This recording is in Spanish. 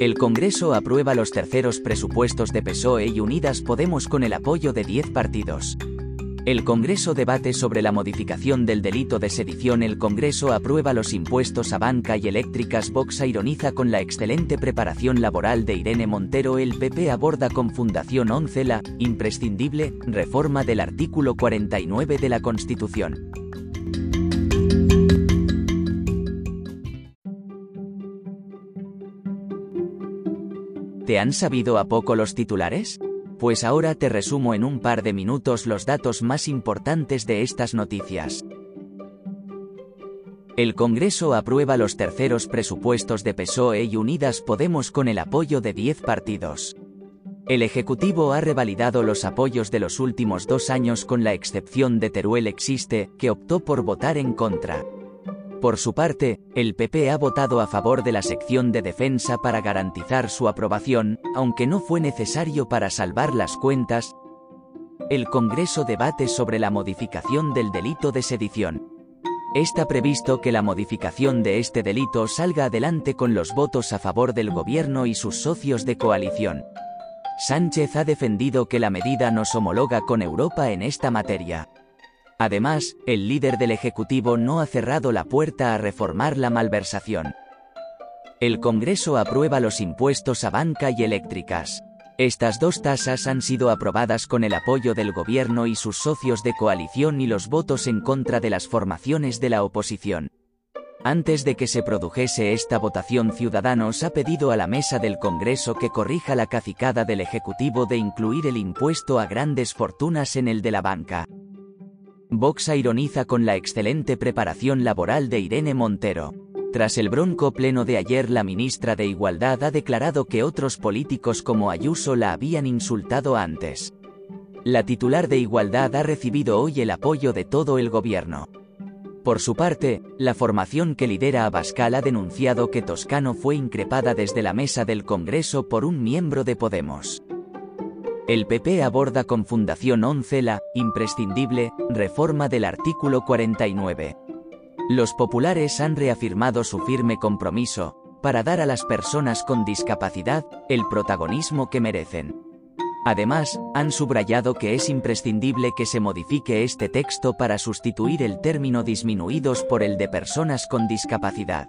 El Congreso aprueba los terceros presupuestos de PSOE y Unidas Podemos con el apoyo de 10 partidos. El Congreso debate sobre la modificación del delito de sedición. El Congreso aprueba los impuestos a banca y eléctricas. Vox ironiza con la excelente preparación laboral de Irene Montero. El PP aborda con Fundación 11 la imprescindible reforma del artículo 49 de la Constitución. ¿Te han sabido a poco los titulares? Pues ahora te resumo en un par de minutos los datos más importantes de estas noticias. El Congreso aprueba los terceros presupuestos de PSOE y Unidas Podemos con el apoyo de 10 partidos. El Ejecutivo ha revalidado los apoyos de los últimos dos años con la excepción de Teruel Existe, que optó por votar en contra. Por su parte, el PP ha votado a favor de la sección de defensa para garantizar su aprobación, aunque no fue necesario para salvar las cuentas. El Congreso debate sobre la modificación del delito de sedición. Está previsto que la modificación de este delito salga adelante con los votos a favor del gobierno y sus socios de coalición. Sánchez ha defendido que la medida nos homologa con Europa en esta materia. Además, el líder del Ejecutivo no ha cerrado la puerta a reformar la malversación. El Congreso aprueba los impuestos a banca y eléctricas. Estas dos tasas han sido aprobadas con el apoyo del gobierno y sus socios de coalición y los votos en contra de las formaciones de la oposición. Antes de que se produjese esta votación, Ciudadanos ha pedido a la mesa del Congreso que corrija la cacicada del Ejecutivo de incluir el impuesto a grandes fortunas en el de la banca. Vox ironiza con la excelente preparación laboral de Irene Montero. Tras el bronco pleno de ayer la ministra de Igualdad ha declarado que otros políticos como Ayuso la habían insultado antes. La titular de Igualdad ha recibido hoy el apoyo de todo el gobierno. Por su parte, la formación que lidera Abascal ha denunciado que Toscano fue increpada desde la mesa del Congreso por un miembro de Podemos. El PP aborda con Fundación 11 la imprescindible reforma del artículo 49. Los populares han reafirmado su firme compromiso para dar a las personas con discapacidad el protagonismo que merecen. Además, han subrayado que es imprescindible que se modifique este texto para sustituir el término disminuidos por el de personas con discapacidad.